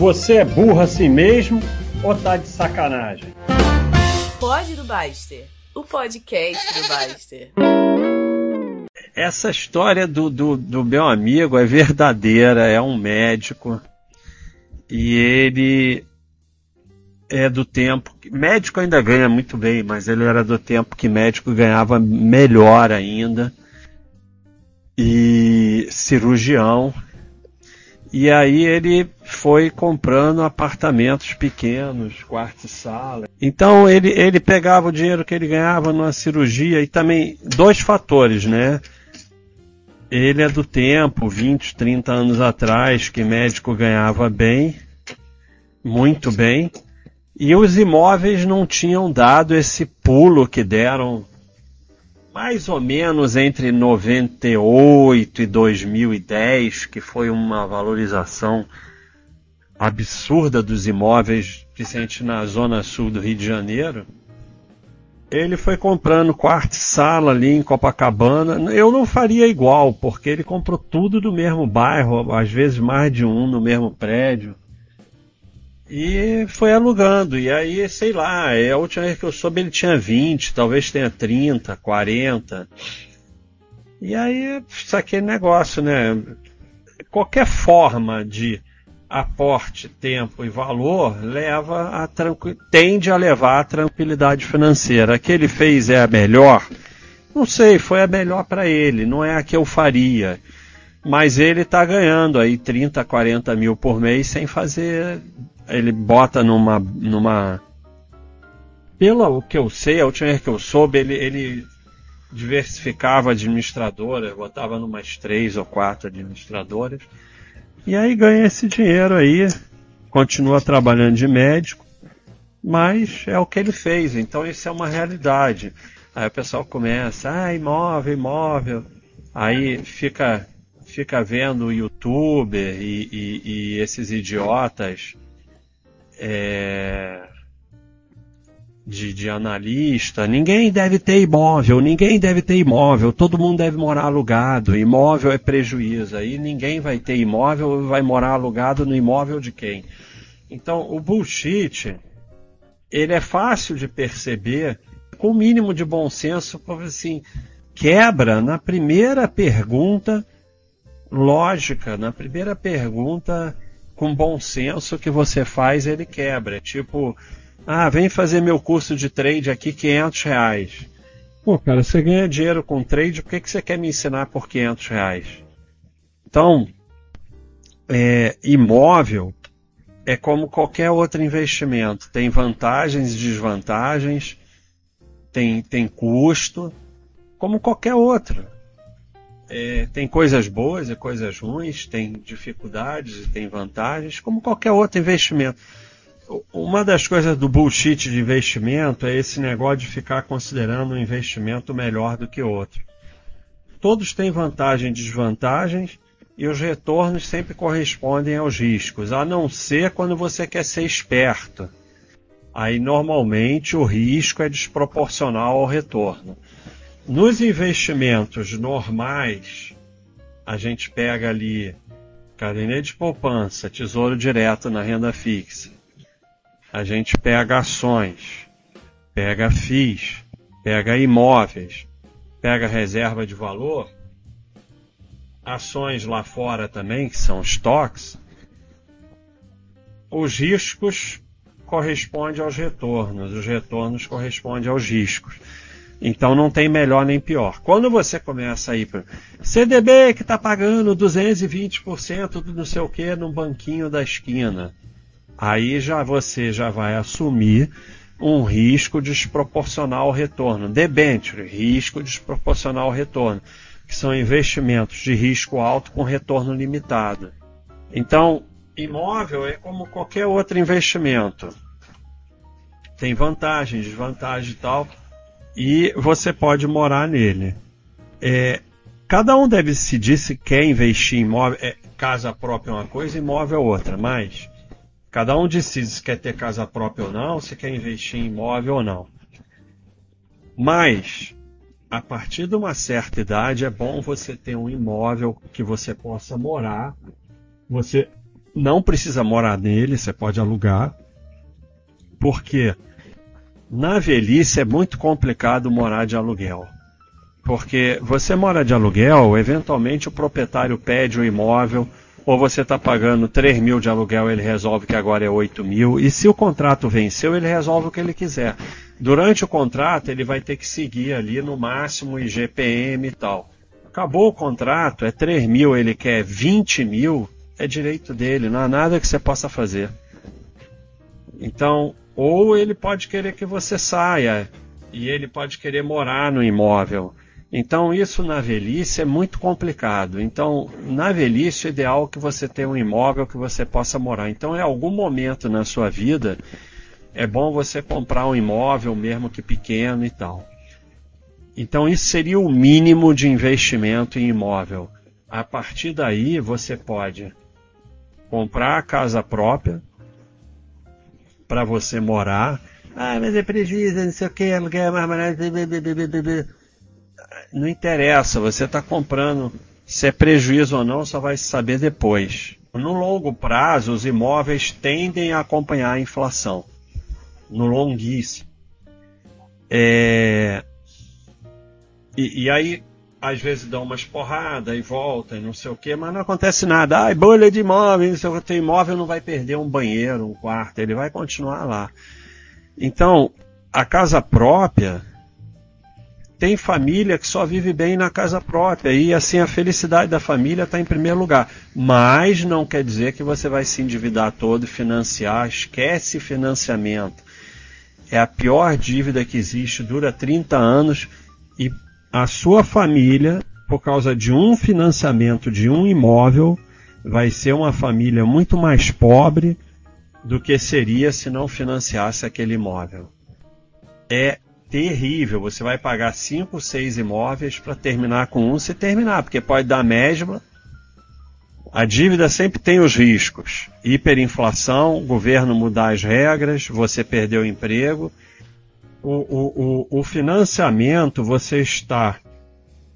Você é burro assim mesmo ou tá de sacanagem? Pode do Baster, o podcast do Baster. Essa história do, do, do meu amigo é verdadeira, é um médico e ele é do tempo. Médico ainda ganha muito bem, mas ele era do tempo que médico ganhava melhor ainda. E cirurgião. E aí ele foi comprando apartamentos pequenos, quarto e sala. Então ele, ele pegava o dinheiro que ele ganhava numa cirurgia e também dois fatores, né? Ele é do tempo, 20, 30 anos atrás, que médico ganhava bem, muito bem, e os imóveis não tinham dado esse pulo que deram mais ou menos entre 98 e 2010, que foi uma valorização absurda dos imóveis, principalmente na zona sul do Rio de Janeiro. Ele foi comprando quarto e sala ali em Copacabana. Eu não faria igual, porque ele comprou tudo do mesmo bairro, às vezes mais de um no mesmo prédio. E foi alugando. E aí, sei lá, é a última vez que eu soube ele tinha 20, talvez tenha 30, 40. E aí, isso aqui é negócio, né? Qualquer forma de aporte, tempo e valor leva a tende a levar à tranquilidade financeira. A que ele fez é a melhor? Não sei, foi a melhor para ele, não é a que eu faria. Mas ele está ganhando aí 30, 40 mil por mês sem fazer ele bota numa. numa pelo que eu sei, a última vez que eu soube, ele, ele diversificava administradoras, botava numas três ou quatro administradoras. E aí ganha esse dinheiro aí, continua trabalhando de médico, mas é o que ele fez, então isso é uma realidade. Aí o pessoal começa, ah, imóvel, imóvel. Aí fica, fica vendo o youtuber e, e, e esses idiotas é, de, de analista, ninguém deve ter imóvel, ninguém deve ter imóvel, todo mundo deve morar alugado, imóvel é prejuízo, aí ninguém vai ter imóvel, vai morar alugado no imóvel de quem? Então, o bullshit, ele é fácil de perceber, com o mínimo de bom senso, assim, quebra na primeira pergunta lógica, na primeira pergunta com bom senso que você faz, ele quebra. Tipo, ah, vem fazer meu curso de trade aqui, 500 reais. Pô, cara, você ganha dinheiro com trade, por que, que você quer me ensinar por 500 reais? Então, é, imóvel é como qualquer outro investimento. Tem vantagens e desvantagens, tem, tem custo, como qualquer outro. É, tem coisas boas e coisas ruins, tem dificuldades e tem vantagens, como qualquer outro investimento. Uma das coisas do bullshit de investimento é esse negócio de ficar considerando um investimento melhor do que outro. Todos têm vantagens e desvantagens e os retornos sempre correspondem aos riscos, a não ser quando você quer ser esperto. Aí normalmente o risco é desproporcional ao retorno. Nos investimentos normais, a gente pega ali caderneta de poupança, tesouro direto na renda fixa. A gente pega ações, pega FIIs, pega imóveis, pega reserva de valor, ações lá fora também, que são estoques. Os riscos correspondem aos retornos, os retornos correspondem aos riscos. Então não tem melhor nem pior. Quando você começa a ir para CDB que está pagando 220% do não sei o que no banquinho da esquina, aí já você já vai assumir um risco desproporcional ao retorno. Debenture, risco desproporcional ao retorno, que são investimentos de risco alto com retorno limitado. Então, imóvel é como qualquer outro investimento. Tem vantagens, desvantagens e tal e você pode morar nele. É, cada um deve decidir se quer investir em imóvel. É, casa própria é uma coisa, imóvel é outra, mas cada um decide se quer ter casa própria ou não, se quer investir em imóvel ou não. Mas, a partir de uma certa idade, é bom você ter um imóvel que você possa morar. Você não precisa morar nele, você pode alugar. Porque na velhice é muito complicado morar de aluguel. Porque você mora de aluguel, eventualmente o proprietário pede o imóvel, ou você está pagando 3 mil de aluguel, ele resolve que agora é 8 mil, e se o contrato venceu, ele resolve o que ele quiser. Durante o contrato, ele vai ter que seguir ali no máximo IGPM e tal. Acabou o contrato, é 3 mil, ele quer 20 mil, é direito dele, não há nada que você possa fazer. Então, ou ele pode querer que você saia, e ele pode querer morar no imóvel. Então, isso na velhice é muito complicado. Então, na velhice, o ideal é que você tenha um imóvel que você possa morar. Então, em algum momento na sua vida, é bom você comprar um imóvel, mesmo que pequeno e tal. Então, isso seria o mínimo de investimento em imóvel. A partir daí, você pode comprar a casa própria para você morar. Ah, mas é prejuízo, não sei o que, aluguel é mais barato não interessa, você está comprando. Se é prejuízo ou não, só vai saber depois. No longo prazo, os imóveis tendem a acompanhar a inflação. No longuíssimo. É... E, e, aí, às vezes dão umas porradas e volta e não sei o que, mas não acontece nada. Ai, bolha de imóvel, o teu imóvel não vai perder um banheiro, um quarto, ele vai continuar lá. Então, a casa própria tem família que só vive bem na casa própria e assim a felicidade da família está em primeiro lugar. Mas não quer dizer que você vai se endividar todo e financiar. Esquece financiamento. É a pior dívida que existe, dura 30 anos e a sua família, por causa de um financiamento de um imóvel, vai ser uma família muito mais pobre do que seria se não financiasse aquele imóvel. É terrível. Você vai pagar 5, 6 imóveis para terminar com um se terminar, porque pode dar mesma. A dívida sempre tem os riscos. Hiperinflação, governo mudar as regras, você perder o emprego. O, o, o, financiamento, você está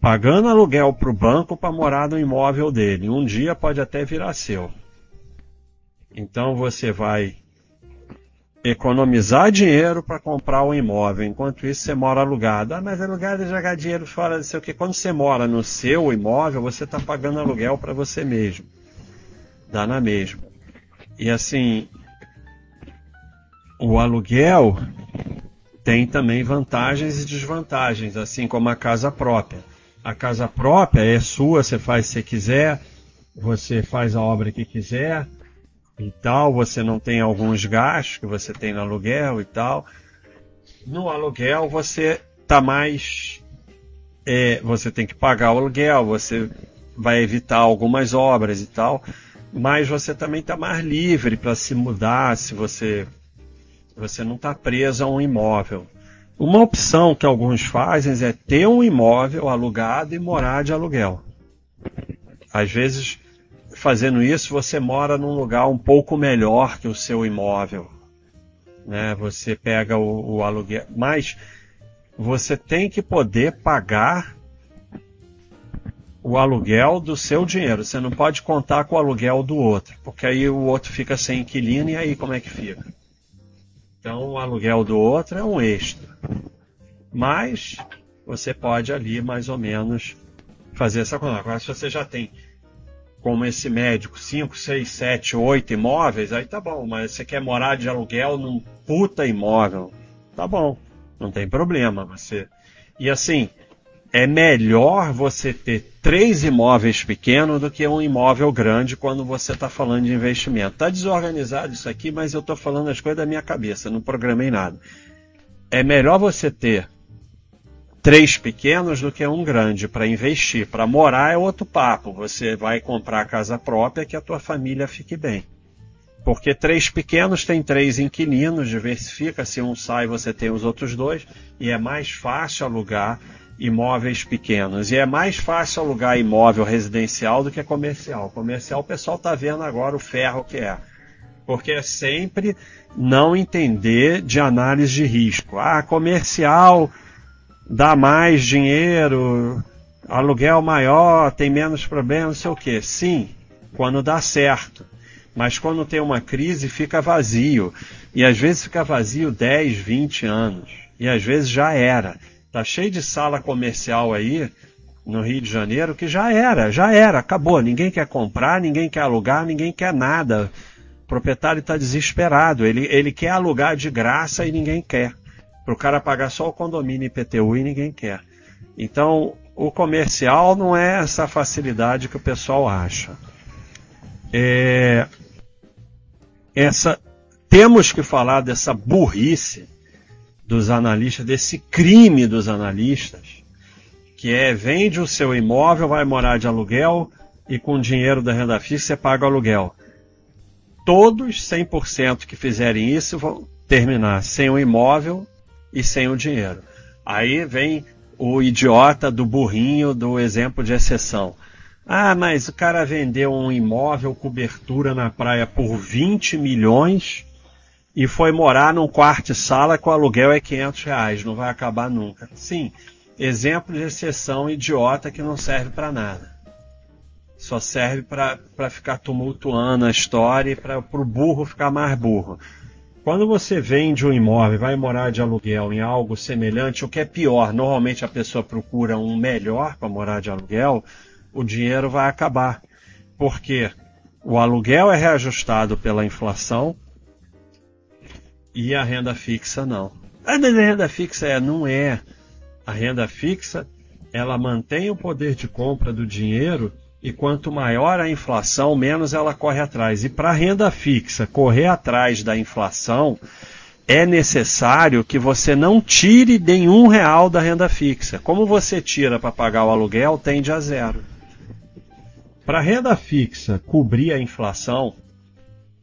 pagando aluguel para o banco para morar no imóvel dele. Um dia pode até virar seu. Então você vai economizar dinheiro para comprar um imóvel. Enquanto isso, você mora alugado. Ah, mas alugado é jogar dinheiro fora, sei o que. Quando você mora no seu imóvel, você está pagando aluguel para você mesmo. Dá na mesma. E assim, o aluguel tem também vantagens e desvantagens, assim como a casa própria. A casa própria é sua, você faz se quiser, você faz a obra que quiser, e tal, você não tem alguns gastos que você tem no aluguel e tal. No aluguel você tá mais. É, você tem que pagar o aluguel, você vai evitar algumas obras e tal, mas você também está mais livre para se mudar se você, você não está preso a um imóvel. Uma opção que alguns fazem é ter um imóvel alugado e morar de aluguel. Às vezes fazendo isso, você mora num lugar um pouco melhor que o seu imóvel. Né? Você pega o, o aluguel. Mas você tem que poder pagar o aluguel do seu dinheiro. Você não pode contar com o aluguel do outro, porque aí o outro fica sem inquilino e aí como é que fica? Então o aluguel do outro é um extra. Mas você pode ali mais ou menos fazer essa conta. Agora se você já tem como esse médico, 5, 6, 7, 8 imóveis, aí tá bom, mas você quer morar de aluguel num puta imóvel, tá bom, não tem problema, você. E assim, é melhor você ter três imóveis pequenos do que um imóvel grande quando você está falando de investimento. Tá desorganizado isso aqui, mas eu estou falando as coisas da minha cabeça, não programei nada. É melhor você ter três pequenos do que um grande para investir. Para morar é outro papo. Você vai comprar casa própria que a tua família fique bem. Porque três pequenos tem três inquilinos, diversifica, se um sai você tem os outros dois, e é mais fácil alugar imóveis pequenos. E é mais fácil alugar imóvel residencial do que comercial. Comercial o pessoal está vendo agora o ferro que é. Porque é sempre não entender de análise de risco. Ah, comercial dá mais dinheiro, aluguel maior, tem menos problemas, não sei o que. Sim, quando dá certo. Mas quando tem uma crise, fica vazio. E às vezes fica vazio 10, 20 anos. E às vezes já era. Tá cheio de sala comercial aí no Rio de Janeiro que já era, já era, acabou. Ninguém quer comprar, ninguém quer alugar, ninguém quer nada. O proprietário está desesperado. Ele, ele quer alugar de graça e ninguém quer. Para o cara pagar só o condomínio IPTU e ninguém quer. Então, o comercial não é essa facilidade que o pessoal acha. É, essa, temos que falar dessa burrice dos analistas, desse crime dos analistas, que é vende o seu imóvel, vai morar de aluguel e com o dinheiro da renda fixa você paga o aluguel. Todos 100% que fizerem isso vão terminar sem o imóvel e sem o dinheiro. Aí vem o idiota do burrinho do exemplo de exceção. Ah, mas o cara vendeu um imóvel cobertura na praia por 20 milhões e foi morar num quarto sala com aluguel é 500 reais, não vai acabar nunca. Sim, exemplo de exceção idiota que não serve para nada. Só serve para ficar tumultuando a história e para o burro ficar mais burro. Quando você vende um imóvel, vai morar de aluguel em algo semelhante, o que é pior, normalmente a pessoa procura um melhor para morar de aluguel, o dinheiro vai acabar. Porque o aluguel é reajustado pela inflação e a renda fixa não. A renda fixa é, não é. A renda fixa, ela mantém o poder de compra do dinheiro e quanto maior a inflação, menos ela corre atrás. E para a renda fixa correr atrás da inflação, é necessário que você não tire nenhum real da renda fixa. Como você tira para pagar o aluguel, tende a zero. Para a renda fixa cobrir a inflação,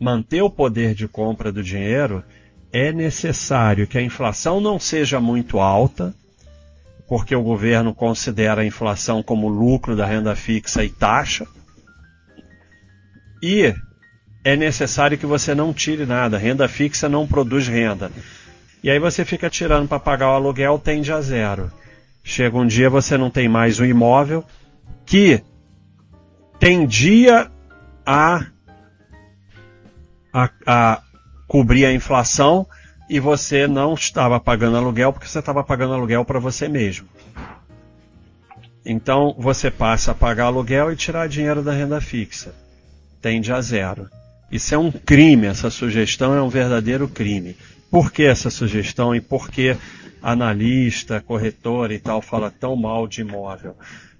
manter o poder de compra do dinheiro, é necessário que a inflação não seja muito alta, porque o governo considera a inflação como lucro da renda fixa e taxa. E é necessário que você não tire nada. Renda fixa não produz renda. E aí você fica tirando para pagar o aluguel, tende a zero. Chega um dia você não tem mais o imóvel que tendia a, a, a cobrir a inflação e você não estava pagando aluguel porque você estava pagando aluguel para você mesmo. Então você passa a pagar aluguel e tirar dinheiro da renda fixa. Tende a zero. Isso é um crime, essa sugestão é um verdadeiro crime. Por que essa sugestão e por que analista, corretor e tal fala tão mal de imóvel?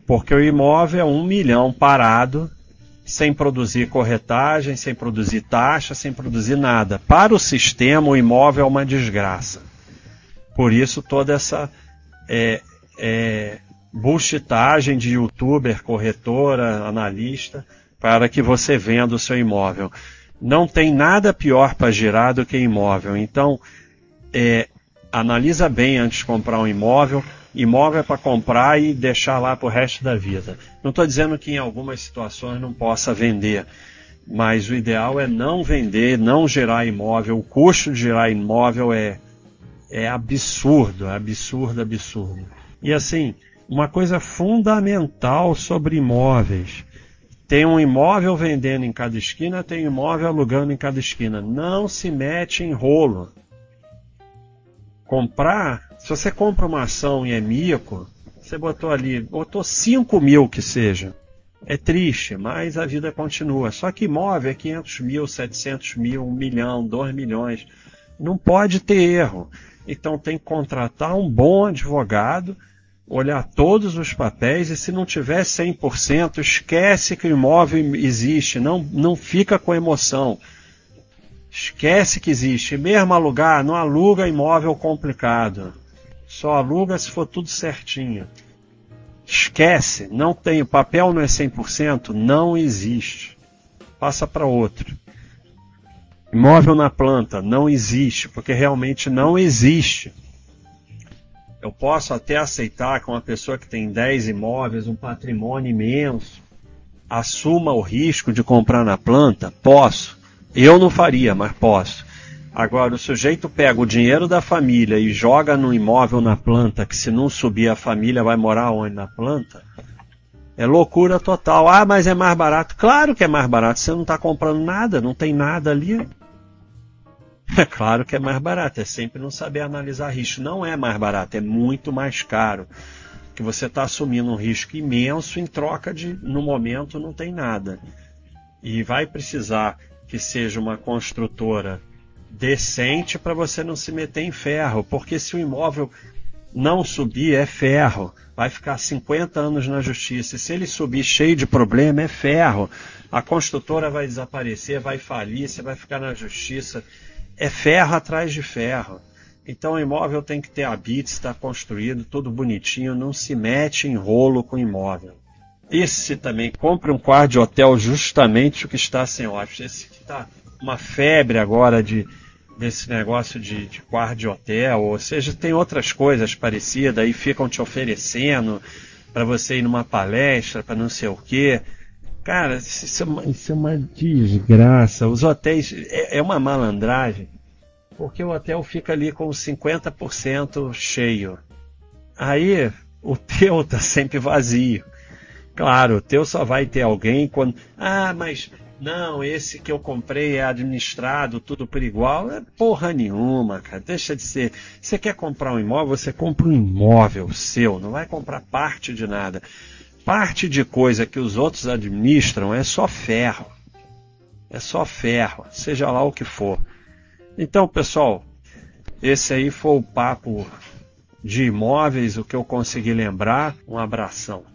Porque o imóvel é um milhão parado sem produzir corretagem, sem produzir taxa, sem produzir nada. Para o sistema, o imóvel é uma desgraça. Por isso, toda essa é, é, de youtuber, corretora, analista, para que você venda o seu imóvel. Não tem nada pior para girar do que imóvel. Então, é, analisa bem antes de comprar um imóvel imóvel para comprar e deixar lá para o resto da vida. Não estou dizendo que em algumas situações não possa vender, mas o ideal é não vender, não gerar imóvel. O custo de gerar imóvel é, é absurdo, é absurdo, absurdo. E assim, uma coisa fundamental sobre imóveis. Tem um imóvel vendendo em cada esquina, tem um imóvel alugando em cada esquina. Não se mete em rolo. Comprar se você compra uma ação e é mico, você botou ali, botou 5 mil que seja. É triste, mas a vida continua. Só que imóvel é 500 mil, 700 mil, 1 milhão, 2 milhões. Não pode ter erro. Então tem que contratar um bom advogado, olhar todos os papéis e se não tiver 100%, esquece que o imóvel existe, não, não fica com emoção. Esquece que existe. Mesmo alugar, não aluga imóvel complicado. Só aluga se for tudo certinho. Esquece, não tem, o papel não é 100%, não existe. Passa para outro. Imóvel na planta, não existe, porque realmente não existe. Eu posso até aceitar que uma pessoa que tem 10 imóveis, um patrimônio imenso, assuma o risco de comprar na planta? Posso. Eu não faria, mas posso. Agora, o sujeito pega o dinheiro da família e joga no imóvel na planta, que se não subir a família vai morar onde? Na planta? É loucura total. Ah, mas é mais barato. Claro que é mais barato. Você não está comprando nada, não tem nada ali. É claro que é mais barato. É sempre não saber analisar risco. Não é mais barato, é muito mais caro. Que você está assumindo um risco imenso em troca de, no momento, não tem nada. E vai precisar que seja uma construtora decente para você não se meter em ferro, porque se o imóvel não subir é ferro, vai ficar 50 anos na justiça. E se ele subir cheio de problema é ferro. A construtora vai desaparecer, vai falir, você vai ficar na justiça. É ferro atrás de ferro. Então o imóvel tem que ter habite, está construído, tudo bonitinho, não se mete em rolo com imóvel. Esse também, compre um quarto de hotel justamente o que está sem hóspede. Esse que está uma febre agora de desse negócio de, de quarto de hotel, ou seja, tem outras coisas parecidas, aí ficam te oferecendo para você ir numa palestra, para não sei o quê. Cara, isso é, uma, isso é uma desgraça. Os hotéis é, é uma malandragem, porque o hotel fica ali com 50% cheio. Aí o teu tá sempre vazio. Claro, teu só vai ter alguém quando. Ah, mas não, esse que eu comprei é administrado, tudo por igual. É porra nenhuma, cara. Deixa de ser. Você quer comprar um imóvel, você compra um imóvel seu, não vai comprar parte de nada. Parte de coisa que os outros administram é só ferro. É só ferro, seja lá o que for. Então, pessoal, esse aí foi o papo de imóveis, o que eu consegui lembrar. Um abração.